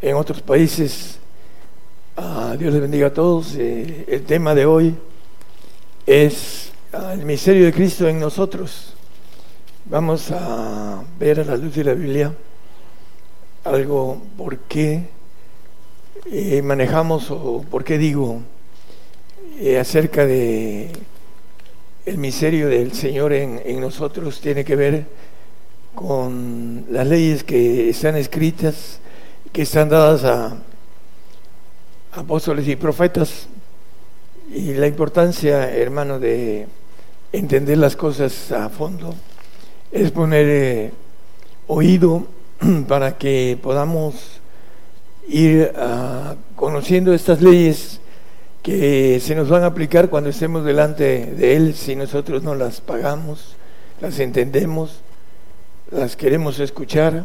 en otros países. Ah, Dios les bendiga a todos. Eh, el tema de hoy es ah, el misterio de Cristo en nosotros. Vamos a ver a la luz de la Biblia algo por qué eh, manejamos o por qué digo eh, acerca de el misterio del Señor en, en nosotros tiene que ver con las leyes que están escritas que están dadas a apóstoles y profetas y la importancia, hermano, de entender las cosas a fondo es poner eh, oído para que podamos ir uh, conociendo estas leyes que se nos van a aplicar cuando estemos delante de Él. Si nosotros no las pagamos, las entendemos, las queremos escuchar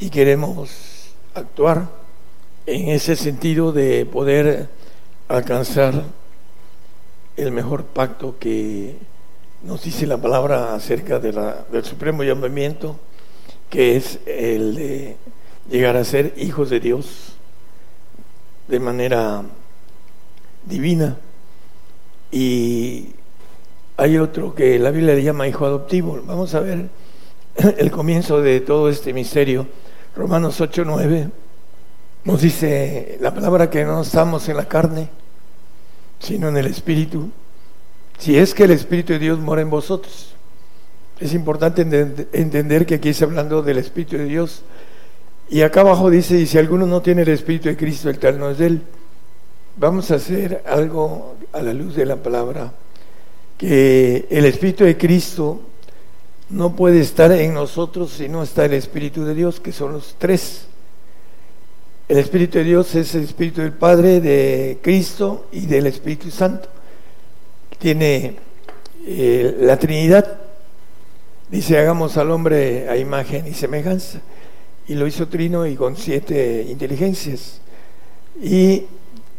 y queremos actuar en ese sentido de poder alcanzar el mejor pacto que nos dice la palabra acerca de la, del supremo llamamiento, que es el de llegar a ser hijos de Dios de manera divina. Y hay otro que la Biblia le llama hijo adoptivo. Vamos a ver el comienzo de todo este misterio Romanos 8, 9 nos dice la palabra que no estamos en la carne, sino en el Espíritu. Si es que el Espíritu de Dios mora en vosotros. Es importante entender que aquí está hablando del Espíritu de Dios. Y acá abajo dice, y si alguno no tiene el Espíritu de Cristo, el tal no es él. Vamos a hacer algo a la luz de la palabra, que el Espíritu de Cristo no puede estar en nosotros si no está el Espíritu de Dios, que son los tres. El Espíritu de Dios es el Espíritu del Padre, de Cristo y del Espíritu Santo. Tiene eh, la Trinidad. Dice, hagamos al hombre a imagen y semejanza. Y lo hizo Trino y con siete inteligencias. Y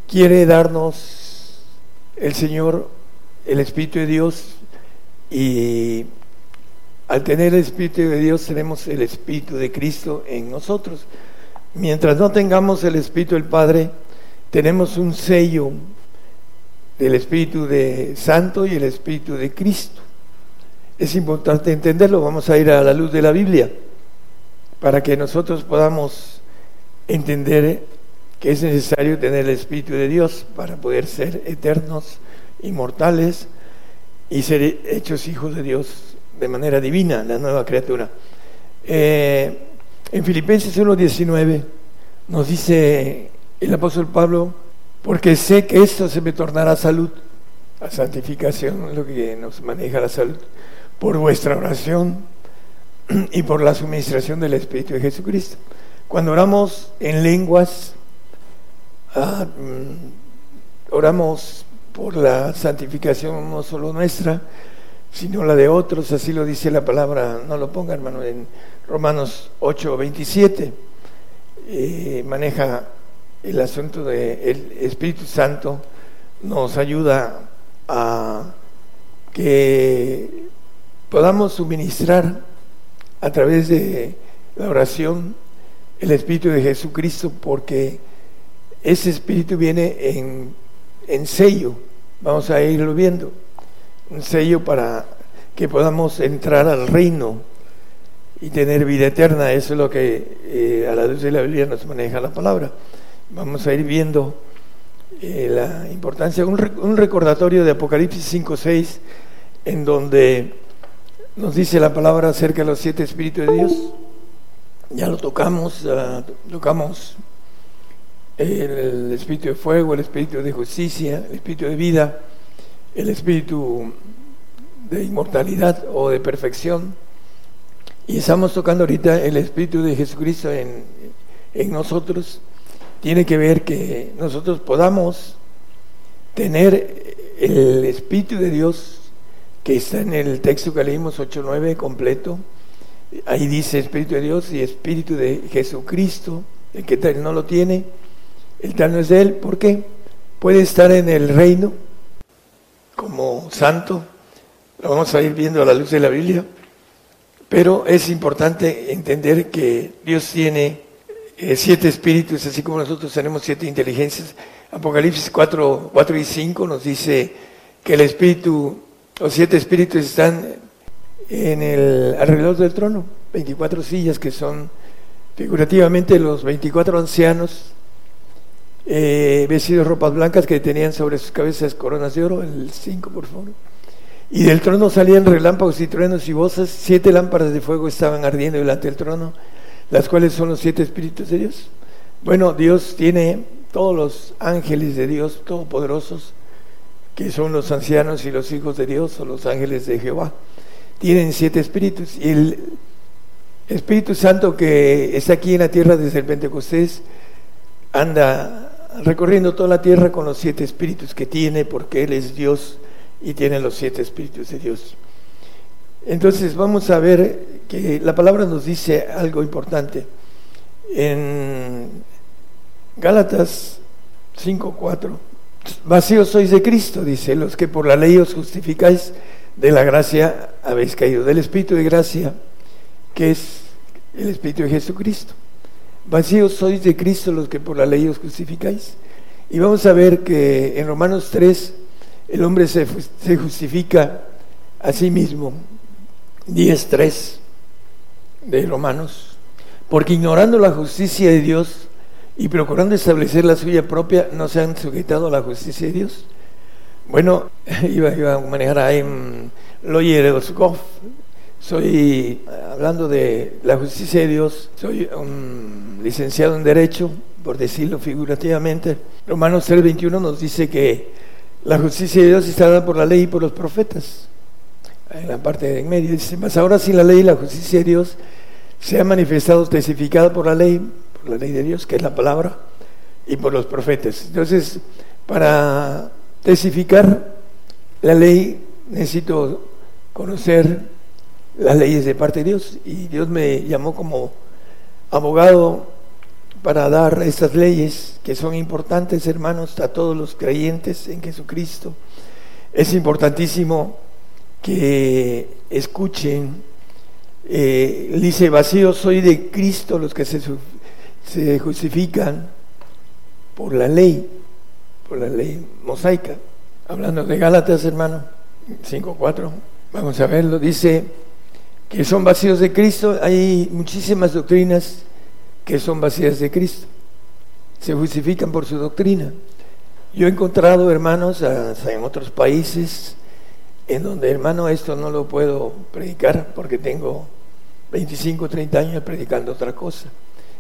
quiere darnos el Señor, el Espíritu de Dios y al tener el Espíritu de Dios tenemos el Espíritu de Cristo en nosotros. Mientras no tengamos el Espíritu del Padre, tenemos un sello del Espíritu de Santo y el Espíritu de Cristo. Es importante entenderlo, vamos a ir a la luz de la Biblia para que nosotros podamos entender que es necesario tener el Espíritu de Dios para poder ser eternos, inmortales y ser hechos hijos de Dios de manera divina, la nueva criatura. Eh, en Filipenses 1.19 nos dice el apóstol Pablo, porque sé que esto se me tornará salud, la santificación lo que nos maneja la salud, por vuestra oración y por la suministración del Espíritu de Jesucristo. Cuando oramos en lenguas, ah, mm, oramos por la santificación no solo nuestra, sino la de otros, así lo dice la palabra, no lo ponga hermano, en Romanos 8, 27, eh, maneja el asunto del Espíritu Santo, nos ayuda a que podamos suministrar a través de la oración el Espíritu de Jesucristo, porque ese Espíritu viene en, en sello, vamos a irlo viendo un sello para que podamos entrar al reino y tener vida eterna. Eso es lo que eh, a la luz de la Biblia nos maneja la palabra. Vamos a ir viendo eh, la importancia, un, recordatorio de Apocalipsis 5.6, en donde nos dice la palabra acerca de los siete espíritus de Dios. Ya lo tocamos, tocamos el espíritu de fuego, el espíritu de justicia, el espíritu de vida el espíritu de inmortalidad o de perfección. Y estamos tocando ahorita el espíritu de Jesucristo en, en nosotros. tiene que ver que nosotros podamos tener el Espíritu de Dios que está en el texto que leímos 8.9 completo. Ahí dice Espíritu de Dios y Espíritu de Jesucristo. El que tal no lo tiene, el tal no es de él. ¿Por qué? Puede estar en el reino como santo. Lo vamos a ir viendo a la luz de la Biblia. Pero es importante entender que Dios tiene eh, siete espíritus, así como nosotros tenemos siete inteligencias. Apocalipsis 4, 4 y 5 nos dice que el espíritu, los siete espíritus están en el alrededor del trono, 24 sillas que son figurativamente los 24 ancianos eh, vestidos ropas blancas que tenían sobre sus cabezas coronas de oro, el 5 por favor. Y del trono salían relámpagos y truenos y voces, siete lámparas de fuego estaban ardiendo delante del trono, las cuales son los siete espíritus de Dios. Bueno, Dios tiene todos los ángeles de Dios, todopoderosos, que son los ancianos y los hijos de Dios o los ángeles de Jehová. Tienen siete espíritus y el Espíritu Santo que está aquí en la tierra desde el Pentecostés anda recorriendo toda la tierra con los siete espíritus que tiene porque Él es Dios y tiene los siete espíritus de Dios. Entonces vamos a ver que la palabra nos dice algo importante. En Gálatas 5:4, vacíos sois de Cristo, dice, los que por la ley os justificáis, de la gracia habéis caído, del Espíritu de gracia, que es el Espíritu de Jesucristo. Vacíos sois de Cristo los que por la ley os justificáis. Y vamos a ver que en Romanos 3, el hombre se, justifica a sí mismo. 10.3 de Romanos. Porque ignorando la justicia de Dios y procurando establecer la suya propia, no se han sujetado a la justicia de Dios. Bueno, iba, a manejar ahí Lawyer Goff. Soy, hablando de la justicia de Dios, soy un licenciado en Derecho, por decirlo figurativamente. Romanos 3.21 nos dice que la justicia de Dios está dada por la ley y por los profetas. En la parte de en medio dice, más ahora sin la ley la justicia de Dios se ha manifestado testificada por la ley, por la ley de Dios, que es la palabra, y por los profetas. Entonces, para testificar la ley necesito conocer las leyes de parte de Dios y Dios me llamó como abogado para dar estas leyes que son importantes, hermanos, a todos los creyentes en Jesucristo. Es importantísimo que escuchen. Eh, dice, vacío soy de Cristo los que se, se justifican por la ley, por la ley mosaica. Hablando de Gálatas, hermano, 5.4, vamos a verlo, dice que son vacíos de Cristo. Hay muchísimas doctrinas que son vacías de Cristo. Se justifican por su doctrina. Yo he encontrado hermanos en otros países en donde, hermano, esto no lo puedo predicar porque tengo 25, 30 años predicando otra cosa.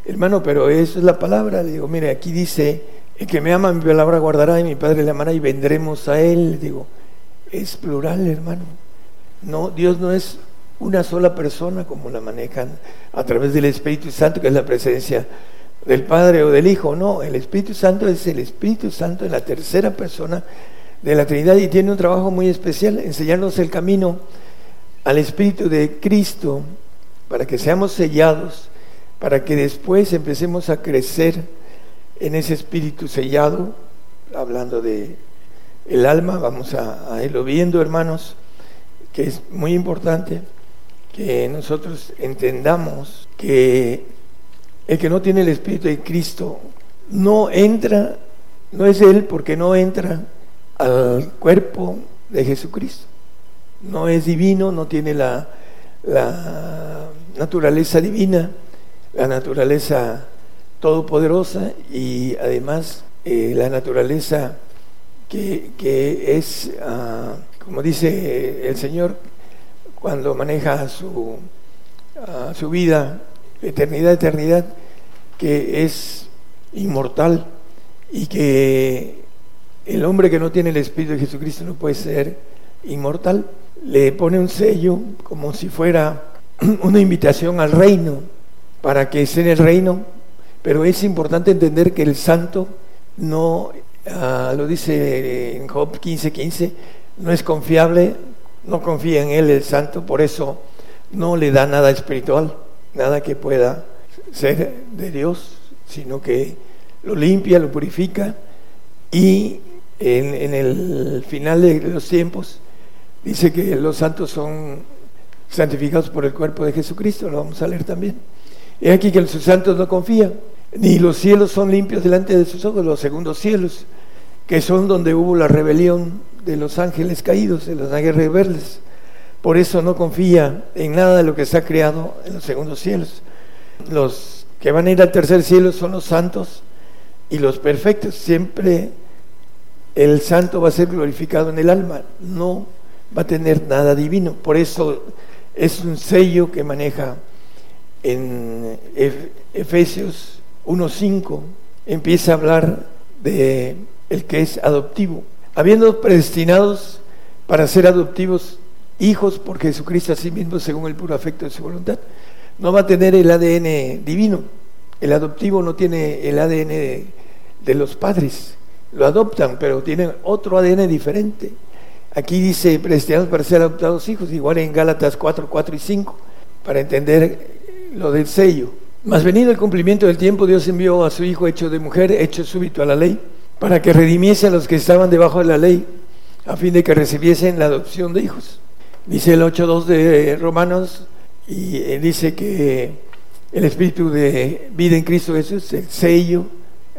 Hermano, pero eso es la palabra. Digo, mire, aquí dice, el que me ama mi palabra guardará y mi Padre le amará y vendremos a él. Digo, es plural, hermano. No, Dios no es una sola persona como la manejan a través del Espíritu Santo, que es la presencia del Padre o del Hijo. No, el Espíritu Santo es el Espíritu Santo en la tercera persona de la Trinidad y tiene un trabajo muy especial, enseñarnos el camino al Espíritu de Cristo para que seamos sellados, para que después empecemos a crecer en ese Espíritu sellado, hablando de el alma, vamos a, a irlo viendo, hermanos, que es muy importante que nosotros entendamos que el que no tiene el Espíritu de Cristo no entra, no es Él porque no entra al cuerpo de Jesucristo. No es divino, no tiene la, la naturaleza divina, la naturaleza todopoderosa y además eh, la naturaleza que, que es, ah, como dice el Señor, cuando maneja su, su vida, eternidad, eternidad, que es inmortal y que el hombre que no tiene el Espíritu de Jesucristo no puede ser inmortal. Le pone un sello como si fuera una invitación al reino para que esté en el reino, pero es importante entender que el santo no, ah, lo dice en Job 15:15, 15, no es confiable, no confía en él el santo, por eso no le da nada espiritual, nada que pueda ser de Dios, sino que lo limpia, lo purifica y en, el final de los tiempos dice que los santos son santificados por el cuerpo de Jesucristo, lo vamos a leer también. Es aquí que los santos no confían, ni los cielos son limpios delante de sus ojos, los segundos cielos, que son donde hubo la rebelión de los ángeles caídos, de los ángeles rebeldes. Por eso no confía en nada de lo que se ha creado en los segundos cielos. Los que van a ir al tercer cielo son los santos y los perfectos. Siempre el santo va a ser glorificado en el alma, no va a tener nada divino. Por eso es un sello que maneja en Efesios 1.5, empieza a hablar de el que es adoptivo. Habiendo predestinados para ser adoptivos hijos por Jesucristo a sí mismo según el puro afecto de su voluntad, no va a tener el ADN divino. El adoptivo no tiene el ADN de, los padres. Lo adoptan, pero tienen otro ADN diferente. Aquí dice predestinados para ser adoptados hijos, igual en Gálatas 4, 4 y 5, para entender lo del sello. Mas venido el cumplimiento del tiempo, Dios envió a su Hijo hecho de mujer, hecho súbito a la ley, para que redimiese a los que estaban debajo de la ley, a fin de que recibiesen la adopción de hijos. Dice el 8.2 de Romanos, y eh, dice que el espíritu de vida en Cristo Jesús, el sello,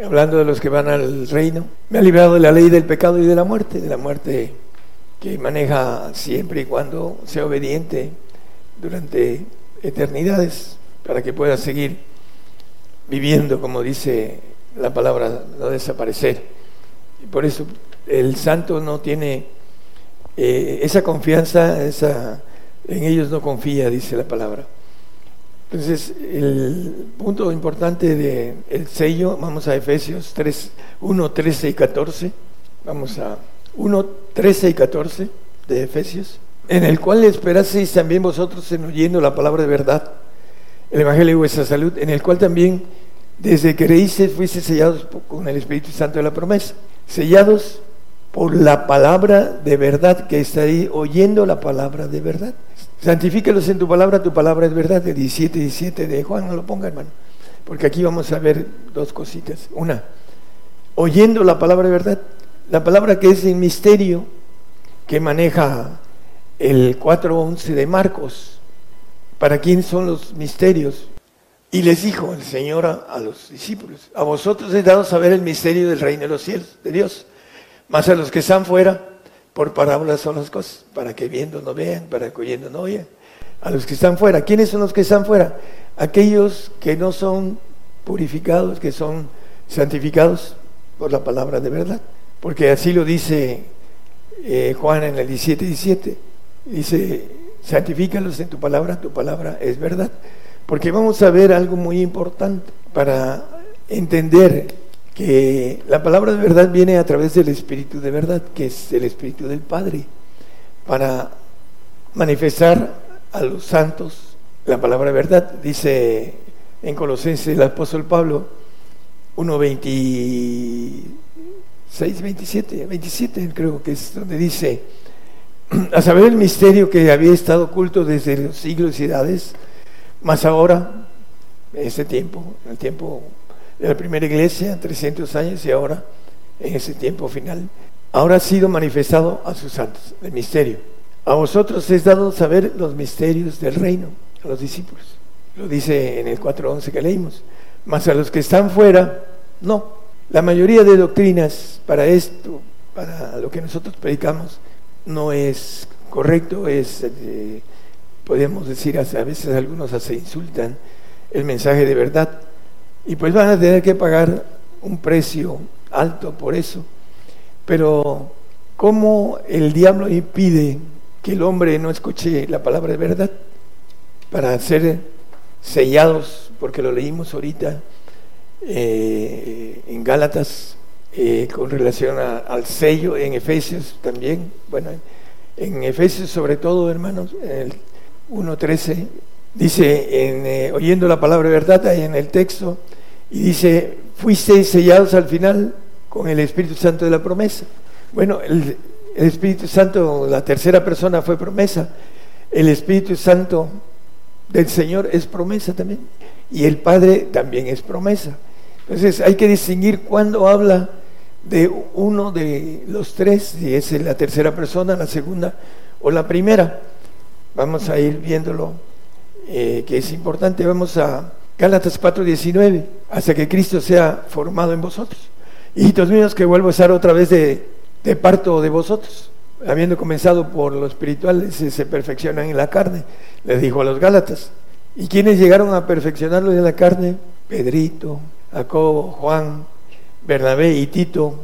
hablando de los que van al reino, me ha librado de la ley del pecado y de la muerte, de la muerte que maneja siempre y cuando sea obediente durante eternidades, para que pueda seguir viviendo, como dice la palabra, no desaparecer. Y por eso el santo no tiene eh, esa confianza, esa, en ellos no confía, dice la palabra. Entonces, el punto importante del el sello, vamos a Efesios 3, 1, 13 y 14. Vamos a 1, 13 y 14 de Efesios, en el cual esperaseis también vosotros en oyendo la palabra de verdad, el Evangelio de vuestra salud, en el cual también desde que creísteis fuisteis sellados con el Espíritu Santo de la promesa, sellados por la palabra de verdad que está ahí, oyendo la palabra de verdad. Santifícalos en tu palabra, tu palabra es verdad, el 17, 17 de Juan, no lo ponga hermano, porque aquí vamos a ver dos cositas. Una, oyendo la palabra de verdad, la palabra que es el misterio que maneja el 4.11 de Marcos. ¿Para quién son los misterios? Y les dijo el Señor a, los discípulos, a vosotros he dado saber el misterio del reino de los cielos, de Dios, más a los que están fuera, por parábolas son las cosas, para que viendo no vean, para que oyendo no oigan. A los que están fuera, ¿quiénes son los que están fuera? Aquellos que no son purificados, que son santificados por la palabra de verdad. Porque así lo dice eh, Juan en el 17, 17. Dice, santifícalos en tu palabra, tu palabra es verdad. Porque vamos a ver algo muy importante para entender que la palabra de verdad viene a través del Espíritu de verdad, que es el Espíritu del Padre, para manifestar a los santos la palabra de verdad. Dice en Colosenses el apóstol Pablo 1.26, 27, 27 creo que es donde dice, a saber el misterio que había estado oculto desde los siglos y edades, más ahora, en ese tiempo, en el tiempo de la primera iglesia, 300 años, y ahora, en ese tiempo final, ahora ha sido manifestado a sus santos, el misterio. A vosotros es dado saber los misterios del reino, a los discípulos. Lo dice en el 4.11 que leímos. Mas a los que están fuera, no. La mayoría de doctrinas para esto, para lo que nosotros predicamos, no es correcto, es... Eh, podemos decir, a veces algunos se insultan el mensaje de verdad. Y pues van a tener que pagar un precio alto por eso. Pero ¿cómo el diablo impide que el hombre no escuche la palabra de verdad para ser sellados, porque lo leímos ahorita eh, en Gálatas eh, con relación al sello, en Efesios también, bueno, en Efesios sobre todo, hermanos, 1.13, dice, en, eh, oyendo la palabra verdad, ahí en el texto, Y dice, fuisteis sellados al final con el Espíritu Santo de la promesa. Bueno, el Espíritu Santo, la tercera persona fue promesa. El Espíritu Santo del Señor es promesa también. Y el Padre también es promesa. Entonces hay que distinguir cuando habla de uno de los tres, si es la tercera persona, la segunda o la primera. Vamos a ir viéndolo, eh, que es importante. Vamos a Gálatas 4:19, hasta que Cristo sea formado en vosotros. Hijitos míos, que vuelvo a estar otra vez de, parto de vosotros. Habiendo comenzado por lo espiritual, se, se perfeccionan en la carne, les dijo a los Gálatas. ¿Y quiénes llegaron a perfeccionarlo en la carne? Pedrito, Jacobo, Juan, Bernabé y Tito,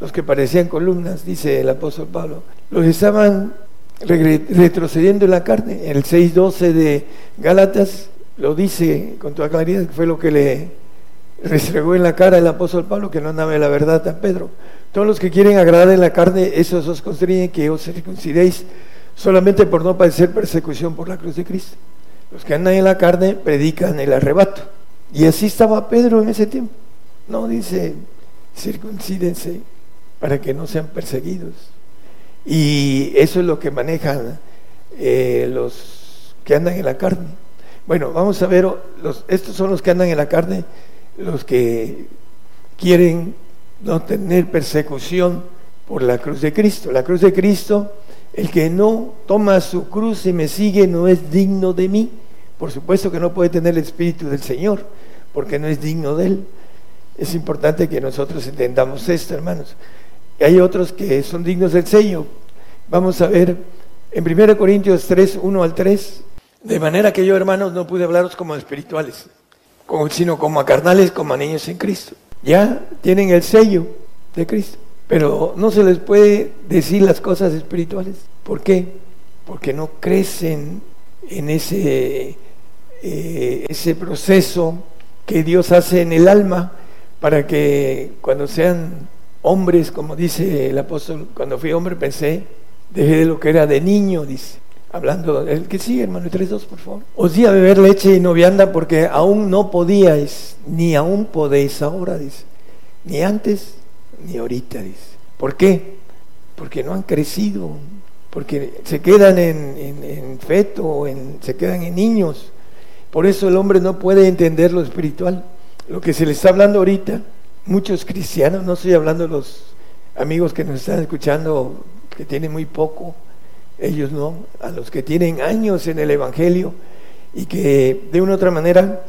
los que parecían columnas, dice el apóstol Pablo, los estaban retrocediendo en la carne. En el 6.12 de Gálatas lo dice con toda claridad, que fue lo que le restregó en la cara el apóstol Pablo, que no andaba la verdad a Pedro. Todos los que quieren agradar en la carne, esos os constriñen que os circuncidéis solamente por no padecer persecución por la cruz de Cristo. Los que andan en la carne predican el arrebato. Y así estaba Pedro en ese tiempo. No dice, circuncídense para que no sean perseguidos. Y eso es lo que manejan eh, los que andan en la carne. Bueno, vamos a ver, estos son los que andan en la carne, los que quieren no tener persecución por la cruz de Cristo. La cruz de Cristo, el que no toma su cruz y me sigue no es digno de mí. Por supuesto que no puede tener el Espíritu del Señor, porque no es digno de Él. Es importante que nosotros entendamos esto, hermanos. Hay otros que son dignos del sello. Vamos a ver en 1 Corintios 3, 1 al 3. De manera que yo, hermanos, no pude hablaros como espirituales, sino como a carnales, como a niños en Cristo. Ya tienen el sello de Cristo, pero no se les puede decir las cosas espirituales. ¿Por qué? Porque no crecen en ese, eh, ese proceso que Dios hace en el alma para que cuando sean hombres, como dice el apóstol, cuando fui hombre pensé, dejé de lo que era de niño, dice. Hablando, el que sigue, hermano, tres dos, por favor. Os di a beber leche y no vianda porque aún no podíais, ni aún podéis ahora, dice. Ni antes, ni ahorita, dice. ¿Por qué? Porque no han crecido, porque se quedan en, en, feto, en, se quedan en niños. Por eso el hombre no puede entender lo espiritual. Lo que se le está hablando ahorita, muchos cristianos, no estoy hablando de los amigos que nos están escuchando, que tienen muy poco, ellos no, a los que tienen años en el Evangelio y que de una u otra manera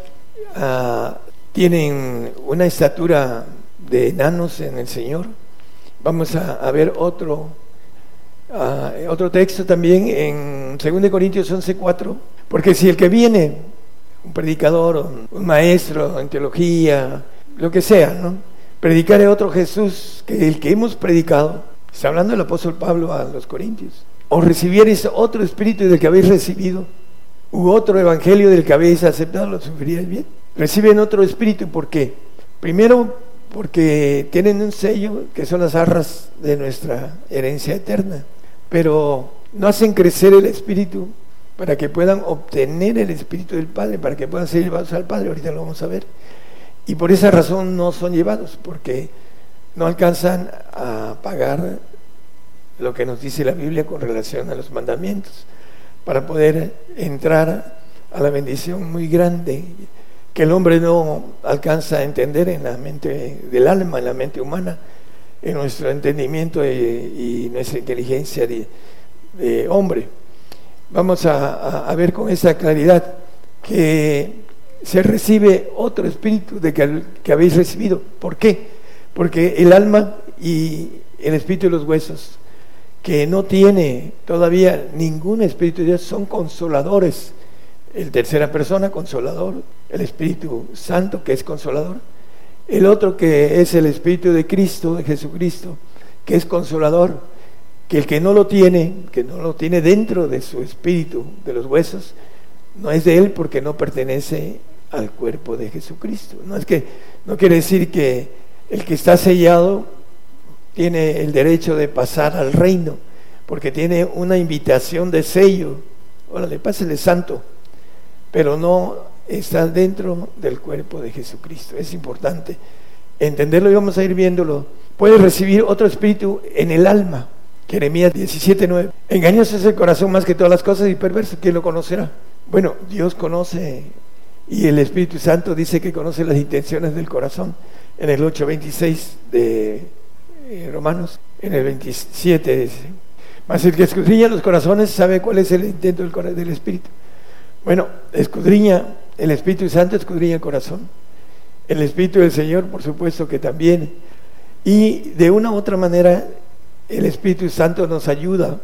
ah, tienen una estatura de enanos en el Señor. Vamos a, ver otro, ah, otro texto también en 2 Corintios 11:4, porque si el que viene, un predicador, un maestro en teología, lo que sea, ¿no? Predicar otro Jesús que el que hemos predicado, está hablando el apóstol Pablo a los Corintios o recibierais otro espíritu del que habéis recibido, u otro evangelio del que habéis aceptado, lo sufriríais bien. Reciben otro espíritu, ¿por qué? Primero, porque tienen un sello que son las arras de nuestra herencia eterna, pero no hacen crecer el espíritu para que puedan obtener el espíritu del Padre, para que puedan ser llevados al Padre, ahorita lo vamos a ver. Y por esa razón no son llevados, porque no alcanzan a pagar lo que nos dice la Biblia con relación a los mandamientos, para poder entrar a la bendición muy grande que el hombre no alcanza a entender en la mente del alma, en la mente humana, en nuestro entendimiento y, nuestra inteligencia de, hombre. Vamos a, ver con esa claridad que se recibe otro espíritu de que, que habéis recibido. ¿Por qué? Porque el alma y el espíritu de los huesos que no tiene todavía ningún Espíritu de Dios, son consoladores. El tercera persona, consolador. El Espíritu Santo, que es consolador. El otro que es el Espíritu de Cristo, de Jesucristo, que es consolador. Que el que no lo tiene, que no lo tiene dentro de su espíritu, de los huesos, no es de él porque no pertenece al cuerpo de Jesucristo. No es que, no quiere decir que el que está sellado tiene el derecho de pasar al reino, porque tiene una invitación de sello. Órale, pásele santo, pero no está dentro del cuerpo de Jesucristo. Es importante entenderlo y vamos a ir viéndolo. Puede recibir otro espíritu en el alma. Jeremías 17:9. Engañoso es el corazón más que todas las cosas y perverso. ¿Quién lo conocerá? Bueno, Dios conoce y el Espíritu Santo dice que conoce las intenciones del corazón en el 8:26 de eh, Romanos, en el 27 dice. Mas el que escudriña los corazones sabe cuál es el intento del, del Espíritu. Bueno, escudriña, el Espíritu Santo escudriña el corazón. El Espíritu del Señor, por supuesto que también. Y de una u otra manera, el Espíritu Santo nos ayuda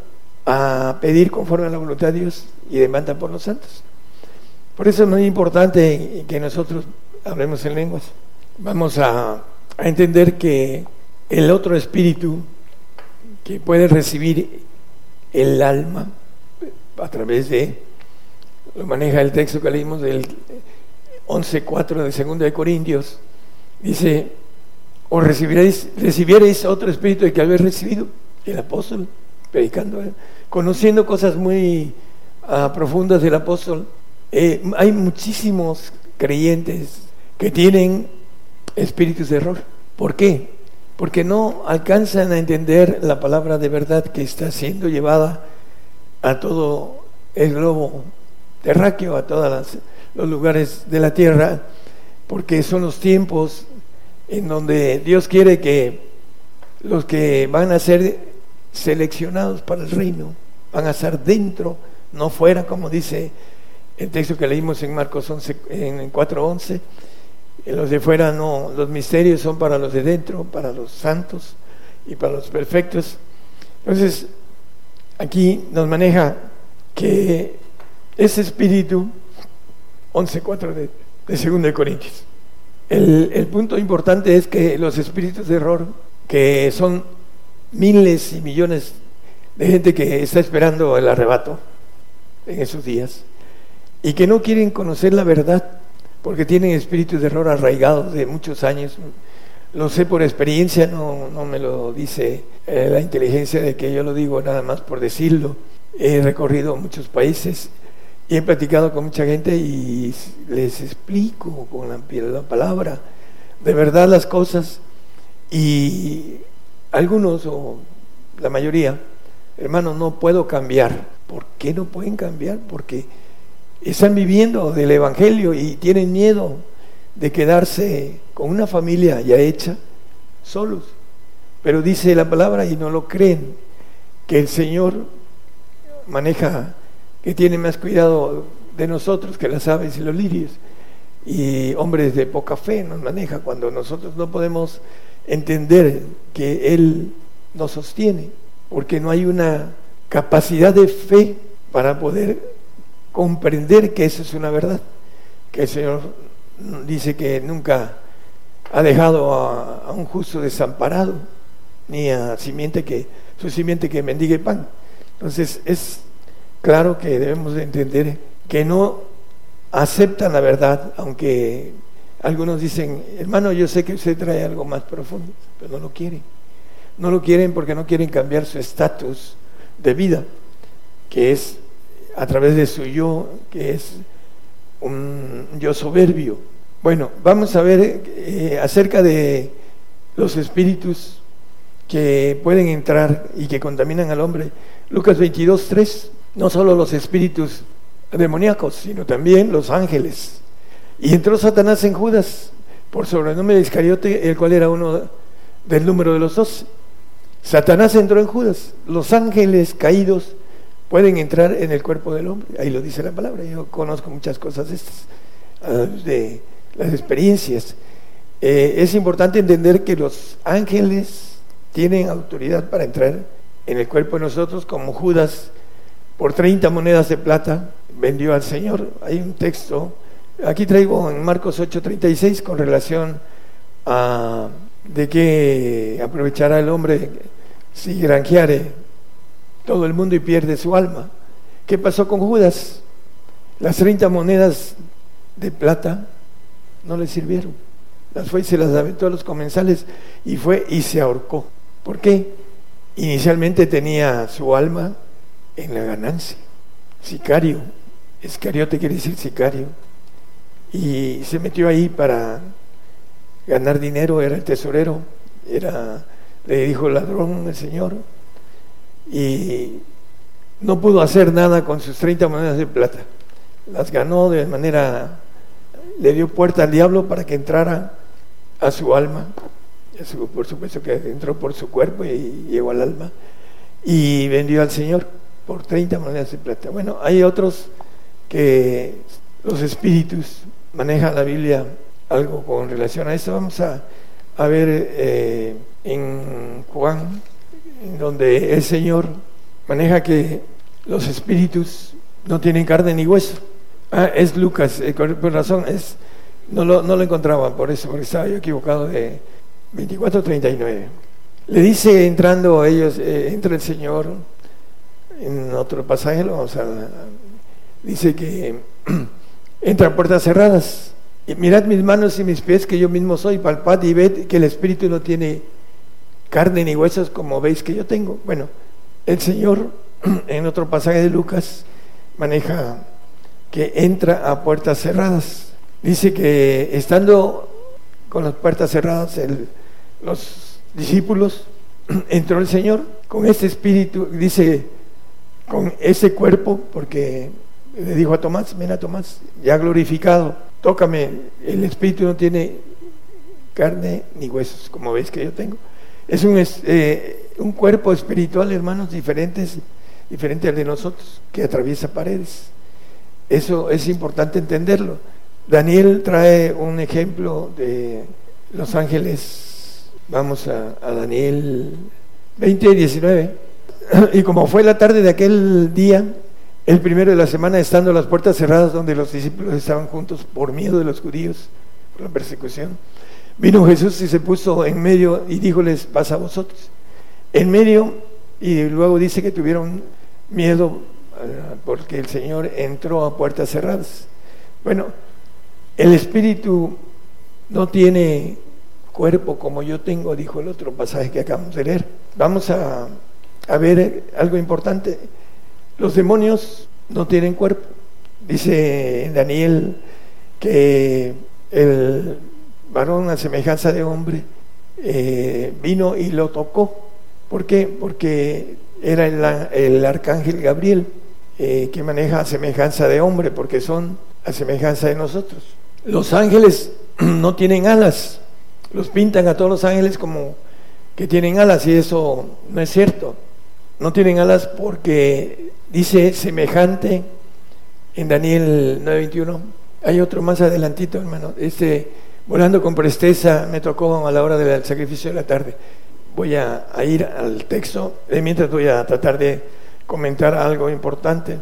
a pedir conforme a la voluntad de Dios y demanda por los santos. Por eso es muy importante que nosotros hablemos en lenguas. Vamos a, entender que el otro espíritu que puede recibir el alma a través de, lo maneja el texto que leímos del 11.4 de Segunda de Corintios, dice, o recibiréis, otro espíritu de que habéis recibido, el apóstol, predicando, conociendo cosas muy uh, profundas del apóstol. Eh, hay muchísimos creyentes que tienen espíritus de error. ¿Por qué? Porque no alcanzan a entender la palabra de verdad que está siendo llevada a todo el globo terráqueo, a todos los lugares de la tierra, porque son los tiempos en donde Dios quiere que los que van a ser seleccionados para el reino van a estar dentro, no fuera, como dice el texto que leímos en Marcos 11, en 4.11. Los de fuera no, los misterios son para los de dentro, para los santos y para los perfectos. Entonces, aquí nos maneja que ese espíritu, 11.4 de, de 2 de Corintios, el punto importante es que los espíritus de error, que son miles y millones de gente que está esperando el arrebato en esos días y que no quieren conocer la verdad porque tienen espíritus de error arraigados de muchos años. Lo sé por experiencia, no, no me lo dice eh, la inteligencia de que yo lo digo nada más por decirlo. He recorrido muchos países y he platicado con mucha gente y les explico con la, la palabra de verdad las cosas y algunos o la mayoría, hermanos, no puedo cambiar. ¿Por qué no pueden cambiar? Porque están viviendo del Evangelio y tienen miedo de quedarse con una familia ya hecha solos. Pero dice la palabra y no lo creen, que el Señor maneja que tiene más cuidado de nosotros que las aves y los lirios. Y hombres de poca fe nos maneja cuando nosotros no podemos entender que Él nos sostiene, porque no hay una capacidad de fe para poder comprender que eso es una verdad, que el Señor dice que nunca ha dejado a, un justo desamparado, ni a simiente que, su simiente que mendigue pan. Entonces es claro que debemos de entender que no aceptan la verdad, aunque algunos dicen, hermano, yo sé que usted trae algo más profundo, pero no lo quieren. No lo quieren porque no quieren cambiar su estatus de vida, que es a través de su yo, que es un yo soberbio. Bueno, vamos a ver eh, acerca de los espíritus que pueden entrar y que contaminan al hombre. Lucas 22, 3 no solo los espíritus demoníacos, sino también los ángeles. Y entró Satanás en Judas por sobrenombre de Iscariote, el cual era uno del número de los doce. Satanás entró en Judas. Los ángeles caídos pueden entrar en el cuerpo del hombre. Ahí lo dice la palabra. Yo conozco muchas cosas estas, ah, de las experiencias. Eh, es importante entender que los ángeles tienen autoridad para entrar en el cuerpo de nosotros, como Judas por 30 monedas de plata vendió al Señor. Hay un texto, aquí traigo en Marcos 8:36 con relación a de qué aprovechará el hombre si granjeare todo el mundo y pierde su alma. ¿Qué pasó con Judas? Las 30 monedas de plata no le sirvieron. Las fue y se las aventó a los comensales y fue y se ahorcó. ¿Por qué? Inicialmente tenía su alma en la ganancia. Sicario, escariote quiere decir sicario. y se metió ahí para ganar dinero, era el tesorero, era, le dijo ladrón el Señor, y no pudo hacer nada con sus 30 monedas de plata. Las ganó de manera, le dio puerta al diablo para que entrara a su alma. Por supuesto que entró por su cuerpo y llegó al alma. Y vendió al Señor por 30 monedas de plata. Bueno, hay otros que los espíritus manejan la Biblia algo con relación a eso. Vamos a, ver eh, en Juan, donde el Señor maneja que los espíritus no tienen carne ni hueso. Ah, es Lucas, eh, por razón, es, no, lo, no lo encontraba, por eso, porque estaba yo equivocado de 24.39. Le dice entrando ellos, eh, entra el Señor, en otro pasaje lo vamos a, dice que entra puertas cerradas. Y mirad mis manos y mis pies que yo mismo soy, palpad y ved que el Espíritu no tiene carne ni huesos como veis que yo tengo. Bueno, el Señor en otro pasaje de Lucas maneja que entra a puertas cerradas. Dice que estando con las puertas cerradas, los discípulos, entró el Señor con ese espíritu, dice, con ese cuerpo, porque le dijo a Tomás, ven a Tomás, ya glorificado, tócame, el espíritu no tiene carne ni huesos, como ves que yo tengo. Es un, eh, un cuerpo espiritual, hermanos, diferentes, diferente al de nosotros, que atraviesa paredes. Eso es importante entenderlo. Daniel trae un ejemplo de los ángeles. Vamos a, a Daniel 20 y 19. Y como fue la tarde de aquel día, el primero de la semana, estando las puertas cerradas donde los discípulos estaban juntos por miedo de los judíos, por la persecución, vino Jesús y se puso en medio y díjoles, pasa a vosotros. En medio, y luego dice que tuvieron miedo eh, porque el Señor entró a puertas cerradas. Bueno, el Espíritu no tiene cuerpo como yo tengo, dijo el otro pasaje que acabamos de leer. Vamos a, a ver algo importante. Los demonios no tienen cuerpo. Dice Daniel que el varón a semejanza de hombre eh, vino y lo tocó. ¿Por qué? Porque era el, el arcángel Gabriel eh, que maneja a semejanza de hombre, porque son a semejanza de nosotros. Los ángeles no tienen alas, los pintan a todos los ángeles como que tienen alas y eso no es cierto. No tienen alas porque dice semejante en Daniel 9:21. Hay otro más adelantito, hermano. Este, volando con presteza me tocó a la hora del sacrificio de la tarde. Voy a, ir al texto, mientras voy a tratar de comentar algo importante.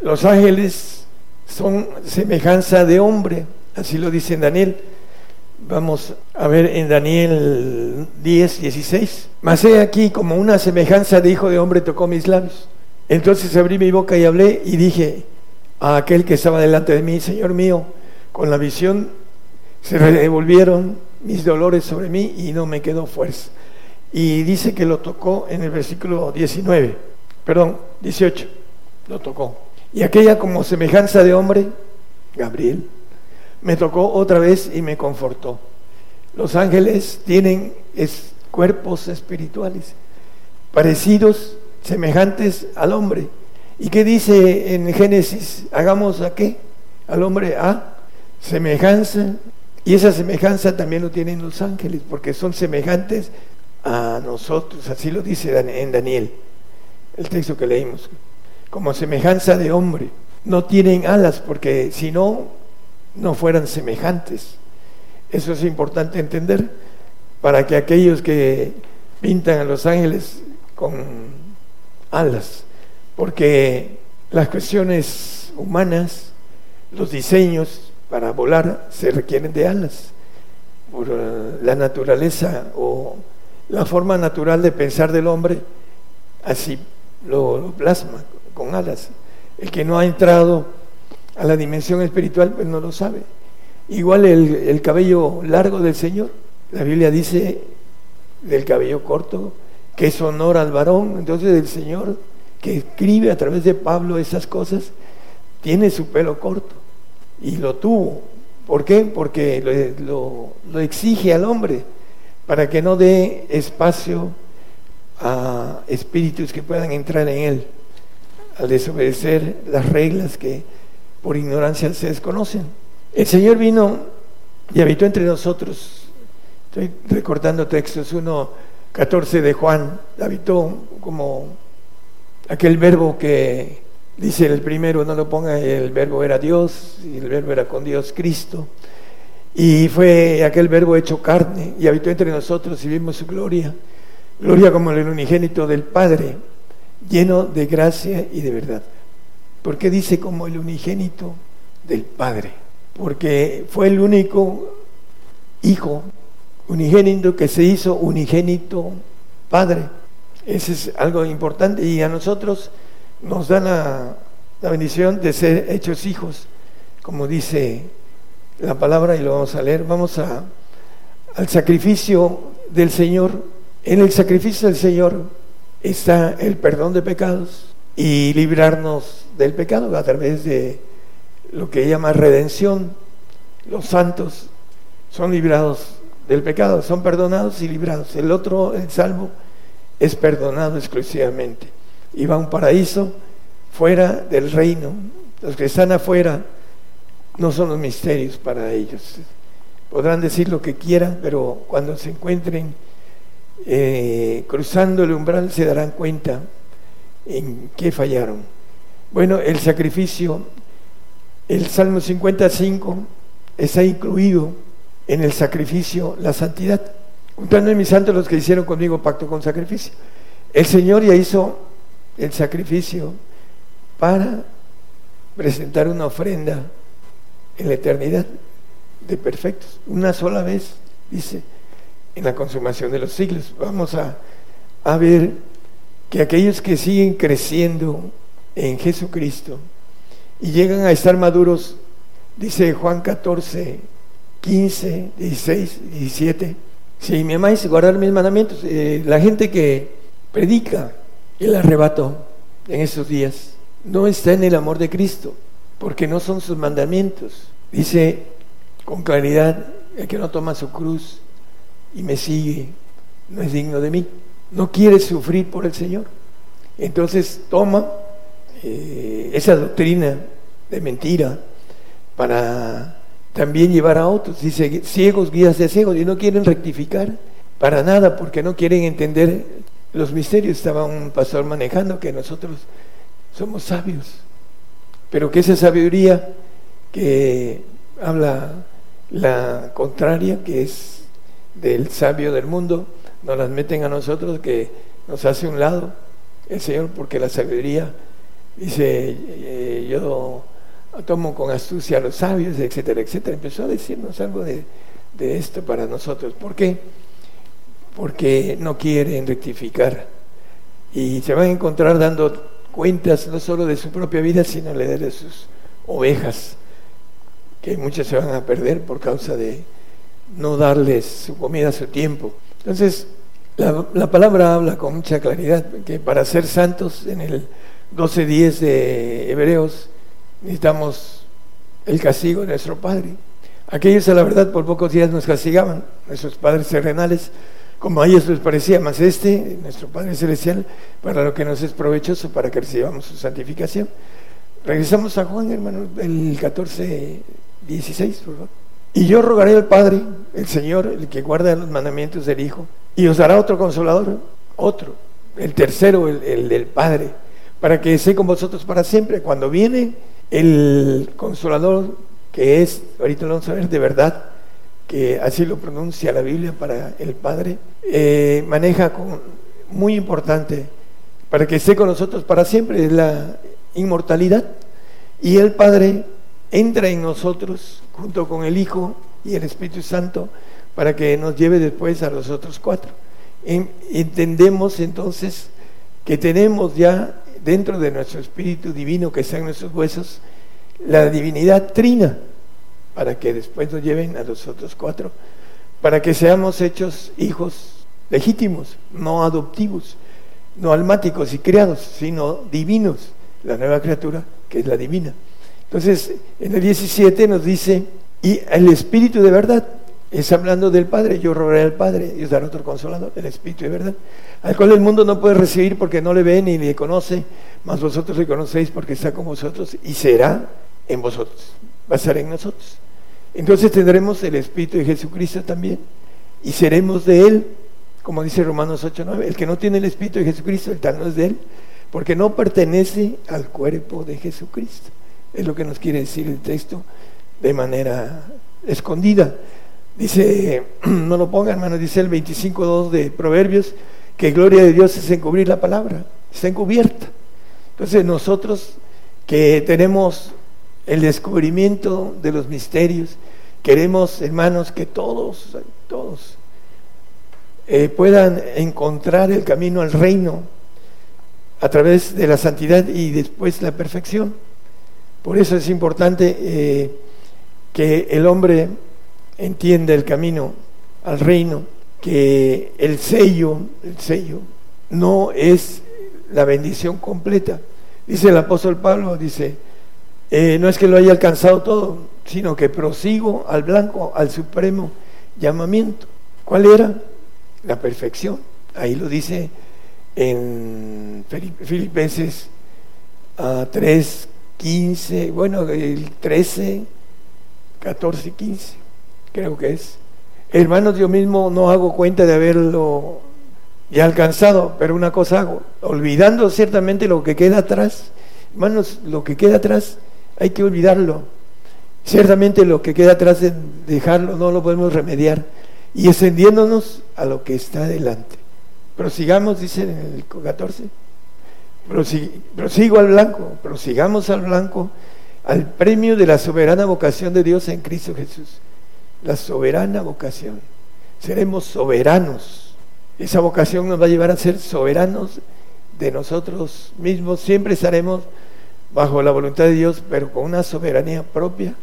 Los ángeles son semejanza de hombre, así lo dice Daniel. Vamos a ver en Daniel 10, 16. Mas he aquí como una semejanza de hijo de hombre tocó mis labios. Entonces abrí mi boca y hablé y dije a aquel que estaba delante de mí, Señor mío, con la visión se devolvieron mis dolores sobre mí y no me quedó fuerza. Y dice que lo tocó en el versículo 19 perdón, 18, lo tocó. Y aquella como semejanza de hombre, Gabriel, me tocó otra vez y me confortó. Los ángeles tienen cuerpos espirituales, parecidos, semejantes al hombre. ¿Y qué dice en Génesis? Hagamos a qué? Al hombre a semejanza. Y esa semejanza también lo tienen los ángeles, porque son semejantes a nosotros. Así lo dice en Daniel el texto que leímos, como semejanza de hombre. No tienen alas porque si no, no fueran semejantes. Eso es importante entender para que aquellos que pintan a los ángeles con alas, porque las cuestiones humanas, los diseños para volar se requieren de alas por eh, la naturaleza o la forma natural de pensar del hombre, así lo, plasma con alas. El que no ha entrado a la dimensión espiritual, pues no lo sabe. Igual el, cabello largo del Señor, la Biblia dice del cabello corto, que es honor al varón. Entonces el Señor que escribe a través de Pablo esas cosas, tiene su pelo corto y lo tuvo ¿Por qué? Porque lo, lo exige al hombre, para que no dé espacio a espíritus que puedan entrar en él, al desobedecer las reglas que por ignorancia se desconocen. El Señor vino y habitó entre nosotros. Estoy recordando textos 1, 14 de Juan, habitó como aquel verbo que dice el primero, no lo ponga, el verbo era Dios y el verbo era con Dios Cristo. Y fue aquel verbo hecho carne y habitó entre nosotros y vimos su gloria. Gloria como el unigénito del Padre, lleno de gracia y de verdad. ¿Por qué dice como el unigénito del Padre? Porque fue el único hijo unigénito que se hizo unigénito Padre. Ese es algo importante y a nosotros nos la, la bendición de ser hechos hijos, como dice la palabra y lo vamos a leer. Vamos a, al sacrificio del Señor en el sacrificio del Señor está el perdón de pecados y librarnos del pecado a través de lo que llama redención. Los santos son librados del pecado, son perdonados y librados. El otro, el salvo, es perdonado exclusivamente va a un paraíso fuera del reino. Los que están afuera no son los misterios para ellos. Podrán decir lo que quieran, pero cuando se encuentren eh, cruzando el umbral se darán cuenta en qué fallaron. Bueno, el sacrificio, el Salmo 55 está incluido en el sacrificio la santidad. Juntando en mis santos los que hicieron conmigo pacto con sacrificio. El Señor ya hizo el sacrificio para presentar una ofrenda en la eternidad de perfectos. Una sola vez, dice, en la consumación de los siglos. Vamos a, a ver que aquellos que siguen creciendo en Jesucristo y llegan a estar maduros, dice Juan 14, 15, 16, 17, si me amáis, guardar mis mandamientos. Eh, la gente que predica el arrebato en esos días no está en el amor de Cristo, porque no son sus mandamientos. Dice con claridad, el que no toma su cruz y me sigue, no es digno de mí. No quiere sufrir por el Señor. Entonces toma eh, esa doctrina de mentira para también llevar a otros. Dice, ciegos, guías de ciegos, y no quieren rectificar para nada porque no quieren entender los misterios. Estaba un pastor manejando que nosotros somos sabios, pero que esa sabiduría que habla la contraria, que es del sabio del mundo, nos las meten a nosotros que nos hace un lado el Señor, porque la sabiduría dice, eh, yo tomo con astucia a los sabios, etcétera, etcétera. Empezó a decirnos algo de, de esto para nosotros. ¿Por qué? Porque no quieren rectificar. Y se van a encontrar dando cuentas no solo de su propia vida, sino de sus ovejas, que muchas se van a perder por causa de, no darles su comida a su tiempo. Entonces, la, palabra habla con mucha claridad que para ser santos en el 12.10 de Hebreos necesitamos el castigo de nuestro Padre. Aquellos a la verdad por pocos días nos castigaban, nuestros padres terrenales, como a ellos les parecía, más este, nuestro Padre Celestial, para lo que nos es provechoso, para que recibamos su santificación. Regresamos a Juan, hermano, el 14, 16, por favor. Y yo rogaré al Padre, el Señor, el que guarda los mandamientos del Hijo, y os dará otro consolador, otro, el tercero, el, del Padre, para que esté con vosotros para siempre. Cuando viene el consolador, que es, ahorita lo vamos a ver de verdad, que así lo pronuncia la Biblia para el Padre, eh, maneja con, muy importante, para que esté con nosotros para siempre, la inmortalidad. Y el Padre entra en nosotros junto con el Hijo y el Espíritu Santo para que nos lleve después a los otros cuatro. Entendemos entonces que tenemos ya dentro de nuestro espíritu divino que está en nuestros huesos la divinidad trina para que después nos lleven a los otros cuatro, para que seamos hechos hijos legítimos, no adoptivos, no almáticos y criados, sino divinos, la nueva criatura que es la divina. Entonces, en el 17 nos dice Y el Espíritu de verdad es hablando del Padre, yo rogaré al Padre y os daré otro consolador, el Espíritu de verdad, al cual el mundo no puede recibir porque no le ve ni le conoce, mas vosotros le conocéis porque está con vosotros y será en vosotros, va a estar en nosotros. Entonces tendremos el Espíritu de Jesucristo también y seremos de Él, como dice Romanos 8:9, el que no tiene el Espíritu de Jesucristo, el tal no es de Él, porque no pertenece al cuerpo de Jesucristo. Es lo que nos quiere decir el texto de manera escondida. Dice, no lo pongan, hermano, dice el 25.2 de Proverbios, que gloria de Dios es encubrir la palabra, está encubierta. Entonces nosotros que tenemos el descubrimiento de los misterios, queremos, hermanos, que todos, todos eh, puedan encontrar el camino al reino a través de la santidad y después la perfección. Por eso es importante eh, que el hombre entienda el camino al reino, que el sello, el sello, no es la bendición completa. Dice el apóstol Pablo, dice, eh, no es que lo haya alcanzado todo, sino que prosigo al blanco, al supremo llamamiento. ¿Cuál era? La perfección. Ahí lo dice en Filipenses 3, 15, bueno, el 13, 14 y 15 creo que es. Hermanos, yo mismo no hago cuenta de haberlo ya alcanzado, pero una cosa hago, olvidando ciertamente lo que queda atrás. Hermanos, lo que queda atrás hay que olvidarlo. Ciertamente lo que queda atrás de dejarlo no lo podemos remediar. Y extendiéndonos a lo que está adelante. Prosigamos, dice en el 14. Prosigo al blanco, prosigamos al blanco, al premio de la soberana vocación de Dios en Cristo Jesús la soberana vocación. Seremos soberanos. Esa vocación nos va a llevar a ser soberanos de nosotros mismos. Siempre estaremos bajo la voluntad de Dios, pero con una soberanía propia,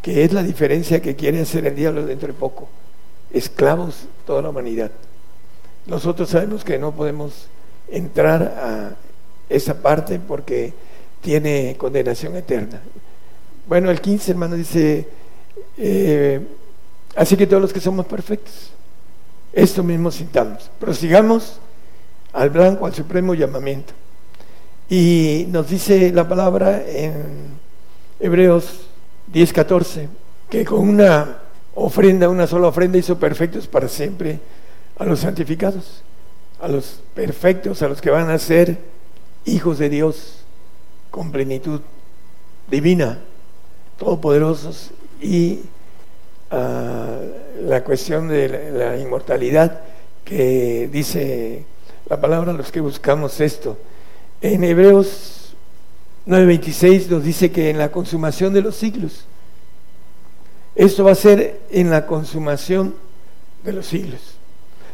que es la diferencia que quiere hacer el diablo dentro de poco. Esclavos toda la humanidad. Nosotros sabemos que no podemos entrar a esa parte porque tiene condenación eterna. Bueno, el 15, hermano, dice eh, así que todos los que somos perfectos, esto mismo sintamos. Prosigamos al blanco, al supremo llamamiento. Y nos dice la palabra en Hebreos 10:14 que con una ofrenda, una sola ofrenda hizo perfectos para siempre a los santificados, a los perfectos, a los que van a ser hijos de Dios con plenitud divina, todopoderosos y ah, la cuestión de la, inmortalidad que dice la palabra los que buscamos esto. En Hebreos 9:26 nos dice que en la consumación de los siglos, esto va a ser en la consumación de los siglos.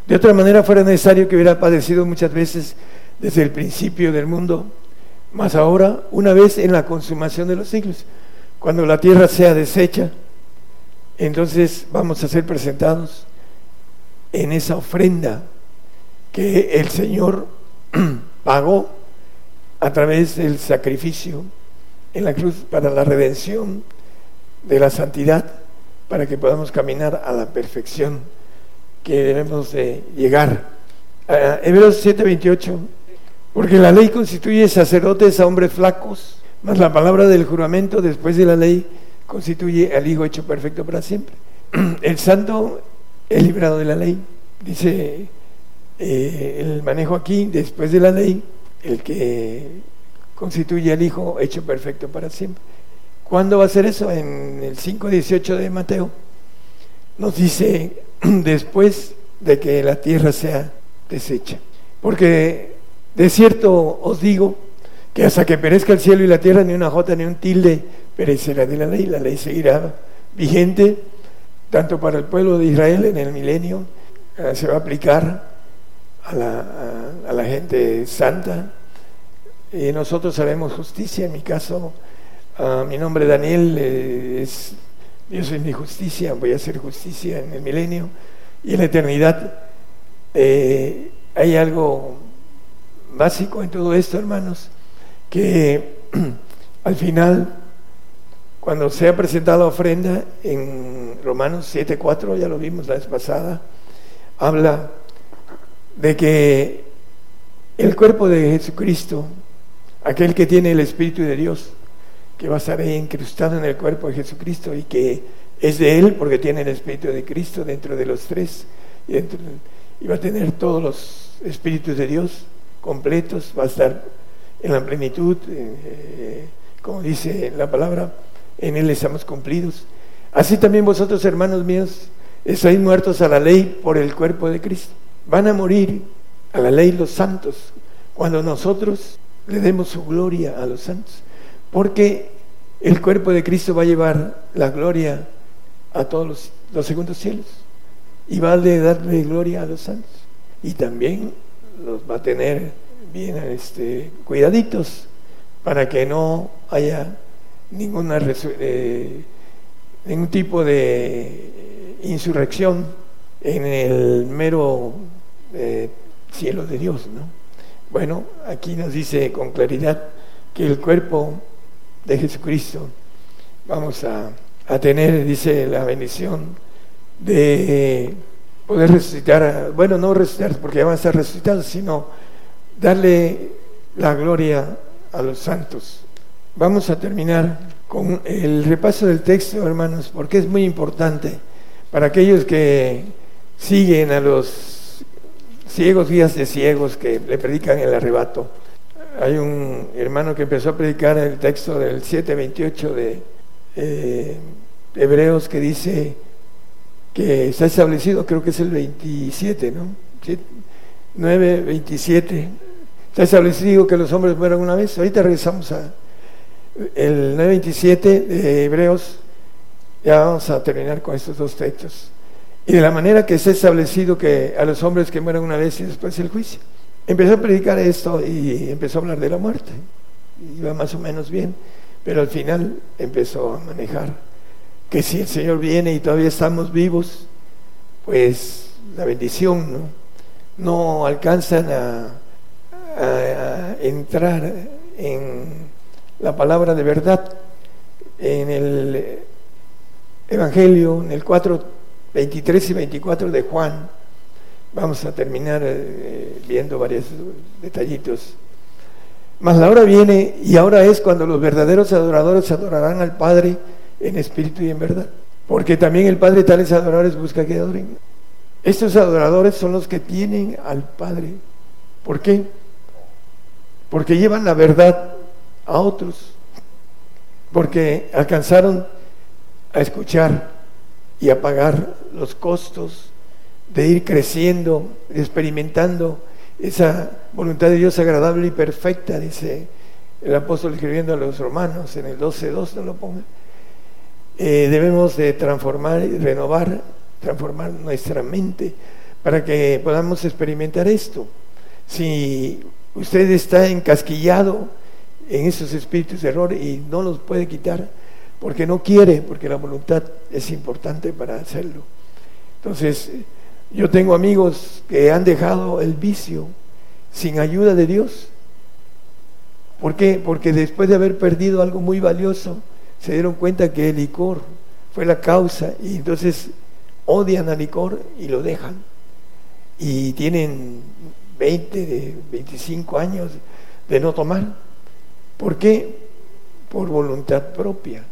De otra manera fuera necesario que hubiera padecido muchas veces desde el principio del mundo, más ahora una vez en la consumación de los siglos. Cuando la tierra sea deshecha, entonces vamos a ser presentados en esa ofrenda que el Señor pagó a través del sacrificio en la cruz para la redención de la santidad, para que podamos caminar a la perfección que debemos de llegar. Hebreos 7:28, porque la ley constituye sacerdotes a hombres flacos mas la palabra del juramento después de la ley constituye al Hijo hecho perfecto para siempre. El santo es librado de la ley. Dice eh, el manejo aquí, después de la ley, el que constituye al Hijo hecho perfecto para siempre. ¿Cuándo va a ser eso? En el 5.18 de Mateo. Nos dice después de que la tierra sea deshecha. Porque de cierto os digo que hasta que perezca el cielo y la tierra, ni una jota ni un tilde perecerá de la ley. La ley seguirá vigente, tanto para el pueblo de Israel en el milenio, eh, se va a aplicar a la, a, la gente santa. Y nosotros haremos justicia. En mi caso, mi nombre Daniel eh, es Dios es mi justicia, voy a hacer justicia en el milenio y en la eternidad. Eh, hay algo básico en todo esto, hermanos que al final, cuando se ha presentado la ofrenda en Romanos 7.4, ya lo vimos la vez pasada, habla de que el cuerpo de Jesucristo, aquel que tiene el Espíritu de Dios, que va a estar ahí incrustado en el cuerpo de Jesucristo y que es de Él porque tiene el Espíritu de Cristo dentro de los tres y, va a tener todos los Espíritus de Dios completos, va a estar en la plenitud, eh, como dice la palabra, en Él estamos cumplidos. Así también vosotros, hermanos míos, estáis muertos a la ley por el cuerpo de Cristo. Van a morir a la ley los santos cuando nosotros le demos su gloria a los santos. Porque el cuerpo de Cristo va a llevar la gloria a todos los, segundos cielos y va a darle gloria a los santos. Y también los va a tener bien este, cuidaditos para que no haya ninguna eh, ningún tipo de insurrección en el mero eh, cielo de Dios. ¿no? Bueno, aquí nos dice con claridad que el cuerpo de Jesucristo vamos a, tener, dice la bendición, de poder resucitar, bueno, no resucitar porque van a estar resucitados, sino darle la gloria a los santos. Vamos a terminar con el repaso del texto, hermanos, porque es muy importante para aquellos que siguen a los ciegos, guías de ciegos que le predican el arrebato. Hay un hermano que empezó a predicar el texto del 7.28 de eh, Hebreos que dice que está establecido, creo que es el 27, ¿no? 9.27. Está establecido que los hombres mueran una vez. Ahorita regresamos a el 9.27 de Hebreos. Ya vamos a terminar con estos dos textos. Y de la manera que está establecido que a los hombres que mueran una vez y después el juicio. Empezó a predicar esto y empezó a hablar de la muerte. Iba más o menos bien, pero al final empezó a manejar que si el Señor viene y todavía estamos vivos, pues la bendición no, no alcanzan a, entrar en la palabra de verdad. En el Evangelio, en el 4, 23 y 24 de Juan, Vamos a terminar eh, viendo varios detallitos. Mas la hora viene y ahora es cuando los verdaderos adoradores adorarán al Padre en espíritu y en verdad. Porque también el Padre tales adoradores busca que adoren. Estos adoradores son los que tienen al Padre. ¿Por qué? Porque llevan la verdad a otros. Porque alcanzaron a escuchar y a pagar los costos de ir creciendo, experimentando esa voluntad de Dios agradable y perfecta, dice el apóstol escribiendo a los romanos en el 12.2, no lo ponga. Eh, debemos de transformar y renovar, transformar nuestra mente para que podamos experimentar esto. Si usted está encasquillado en esos espíritus de error y no los puede quitar porque no quiere, porque la voluntad es importante para hacerlo. Entonces, yo tengo amigos que han dejado el vicio sin ayuda de Dios. ¿Por qué? Porque después de haber perdido algo muy valioso, se dieron cuenta que el licor fue la causa y entonces odian al licor y lo dejan. Y tienen 20, 25 años de no tomar. ¿Por qué? Por voluntad propia.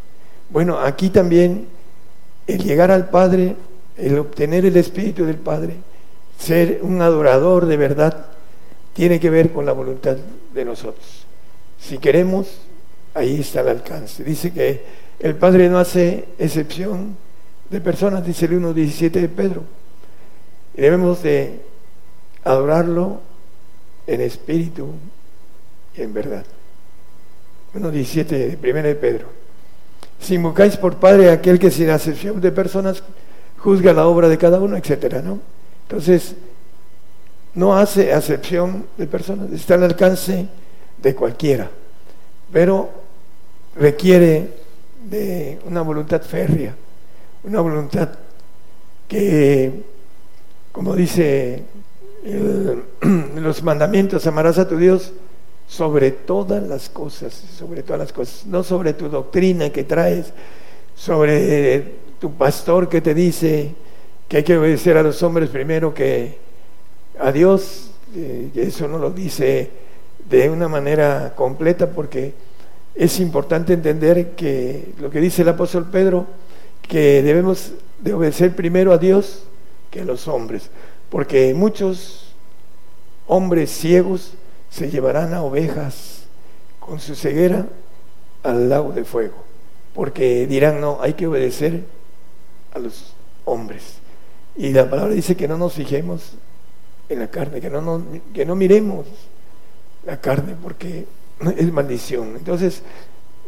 Bueno, aquí también el llegar al Padre el obtener el Espíritu del Padre, ser un adorador de verdad, tiene que ver con la voluntad de nosotros. Si queremos, ahí está el alcance. Dice que el Padre no hace excepción de personas, dice el 1.17 de Pedro. Y debemos de adorarlo en espíritu y en verdad. 1.17 de 1 de Pedro. Si invocáis por Padre aquel que sin acepción de personas juzga la obra de cada uno, etcétera, ¿no? Entonces, no hace acepción de personas, está al alcance de cualquiera, pero requiere de una voluntad férrea, una voluntad que, como dice los mandamientos, amarás a tu Dios sobre todas las cosas, sobre todas las cosas, no sobre tu doctrina que traes, sobre tu pastor que te dice que hay que obedecer a los hombres primero que a Dios, eh, eso no lo dice de una manera completa porque es importante entender que lo que dice el apóstol Pedro, que debemos de obedecer primero a Dios que a los hombres, porque muchos hombres ciegos se llevarán a ovejas con su ceguera al lago de fuego, porque dirán, no, hay que obedecer a los hombres. Y la palabra dice que no nos fijemos en la carne, que no, que no miremos la carne, porque es maldición. Entonces,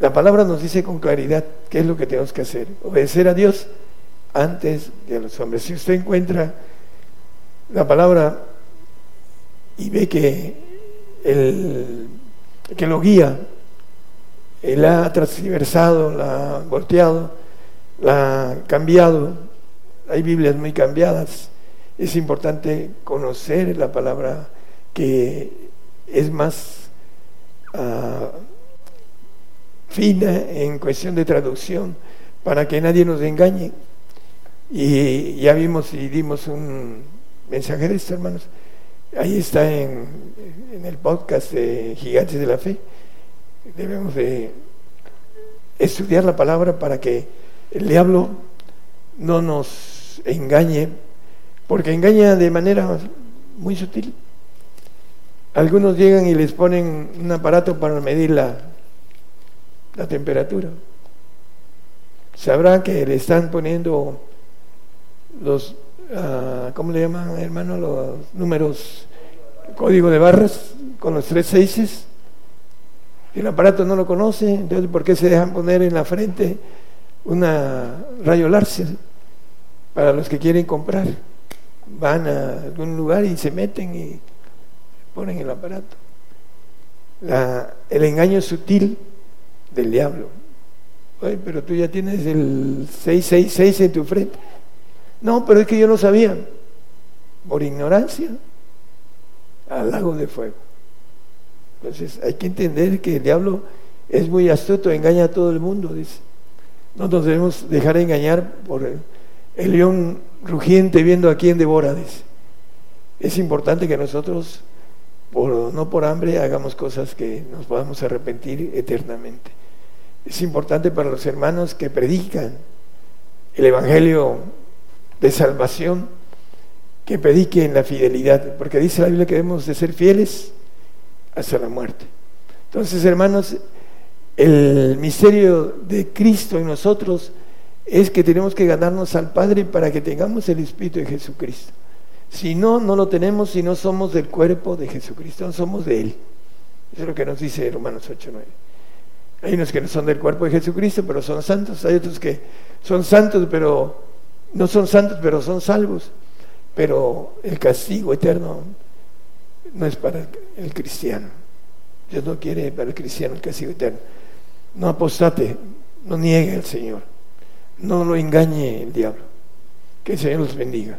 la palabra nos dice con claridad qué es lo que tenemos que hacer. Obedecer a Dios antes que a los hombres. Si usted encuentra la palabra y ve que el que lo guía, él ha transversado, la ha volteado, la ha cambiado, hay Biblias muy cambiadas, es importante conocer la palabra que es más ah, fina en cuestión de traducción para que nadie nos engañe. Y ya vimos y dimos un mensaje de esto, hermanos. Ahí está en, el podcast de Gigantes de la Fe. Debemos de estudiar la palabra para que el diablo no nos engañe, porque engaña de manera muy sutil. Algunos llegan y les ponen un aparato para medir la, la temperatura. Sabrá que le están poniendo los, uh, ¿cómo le llaman, hermano? Los números, código de barras con los tres seises. El aparato no lo conoce, entonces ¿por qué se dejan poner en la frente una rayo láser para los que quieren comprar? Van a algún lugar y se meten y ponen el aparato. el engaño sutil del diablo. Oye, pero tú ya tienes el 666 en tu frente. No, pero es que yo no sabía. Por ignorancia, al lago de fuego. Entonces hay que entender que el diablo es muy astuto, engaña a todo el mundo, dice. No nos debemos dejar engañar por el, león rugiente viendo a quién devora, dice. Es importante que nosotros no por hambre hagamos cosas que nos podamos arrepentir eternamente. Es importante para los hermanos que predican el Evangelio de salvación, que prediquen la fidelidad, porque dice la Biblia que debemos de ser fieles hasta la muerte. Entonces, hermanos, el misterio de Cristo en nosotros es que tenemos que ganarnos al Padre para que tengamos el Espíritu de Jesucristo. Si no, no lo tenemos si no somos del cuerpo de Jesucristo, no somos de Él. Eso es lo que nos dice Romanos 8, 9. Hay unos que no son del cuerpo de Jesucristo, pero son santos. Hay otros que son santos, pero no son santos, pero son salvos. Pero el castigo eterno no es para el cristiano. Dios no quiere para el cristiano el castigo eterno. No apostate, no niegue al Señor. No lo engañe el diablo. Que el Señor los bendiga.